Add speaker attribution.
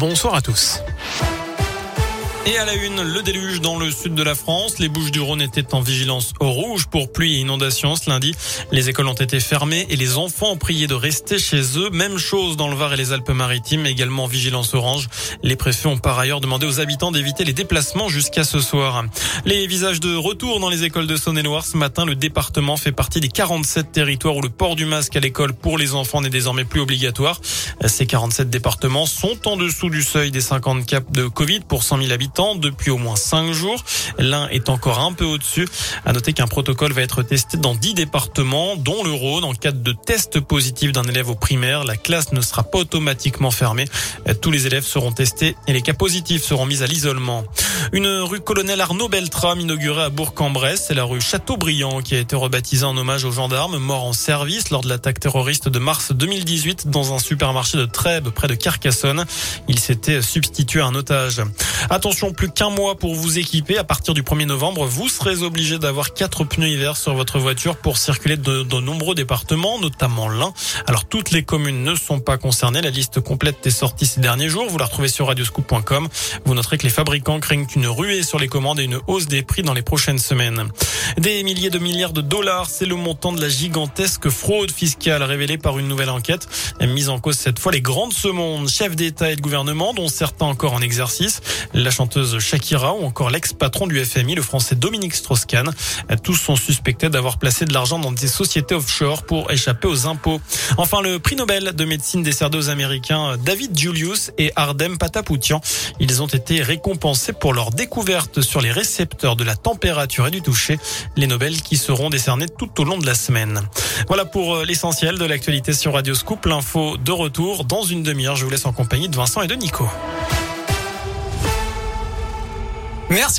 Speaker 1: Bonsoir à tous. Et à la une, le déluge dans le sud de la France. Les Bouches du Rhône étaient en vigilance rouge pour pluie et inondation ce lundi. Les écoles ont été fermées et les enfants ont prié de rester chez eux. Même chose dans le Var et les Alpes-Maritimes, également en vigilance orange. Les préfets ont par ailleurs demandé aux habitants d'éviter les déplacements jusqu'à ce soir. Les visages de retour dans les écoles de Saône-et-Loire. Ce matin, le département fait partie des 47 territoires où le port du masque à l'école pour les enfants n'est désormais plus obligatoire. Ces 47 départements sont en dessous du seuil des 50 cas de Covid pour 100 000 habitants depuis au moins 5 jours. L'un est encore un peu au-dessus. À noter qu'un protocole va être testé dans 10 départements, dont le Rhône. En cas de test positif d'un élève au primaire, la classe ne sera pas automatiquement fermée. Tous les élèves seront testés et les cas positifs seront mis à l'isolement. Une rue colonel Arnaud Beltrame inaugurée à Bourg-en-Bresse. C'est la rue Châteaubriand qui a été rebaptisée en hommage aux gendarmes morts en service lors de l'attaque terroriste de mars 2018 dans un supermarché de Trèbes près de Carcassonne. Il s'était substitué à un otage. Attention, plus qu'un mois pour vous équiper. À partir du 1er novembre, vous serez obligé d'avoir quatre pneus hiver sur votre voiture pour circuler de, de nombreux départements, notamment l'Ain. Alors toutes les communes ne sont pas concernées. La liste complète est sortie ces derniers jours. Vous la retrouvez sur radioscoop.com. Vous noterez que les fabricants craignent une ruée sur les commandes et une hausse des prix dans les prochaines semaines. Des milliers de milliards de dollars, c'est le montant de la gigantesque fraude fiscale révélée par une nouvelle enquête. Mise en cause cette fois les grandes ce monde, chefs d'État et de gouvernement, dont certains encore en exercice, la chanteuse Shakira ou encore l'ex-patron du FMI, le français Dominique Strauss-Kahn. Tous sont suspectés d'avoir placé de l'argent dans des sociétés offshore pour échapper aux impôts. Enfin, le prix Nobel de médecine décerné aux Américains David Julius et Ardem Patapoutian. Ils ont été récompensés pour leur découverte sur les récepteurs de la température et du toucher. Les Nobel qui seront décernés tout au long de la semaine. Voilà pour euh, l'essentiel de l'actualité sur Radio Scoop. L'info de retour dans une demi-heure. Je vous laisse en compagnie de Vincent et de Nico.
Speaker 2: Merci.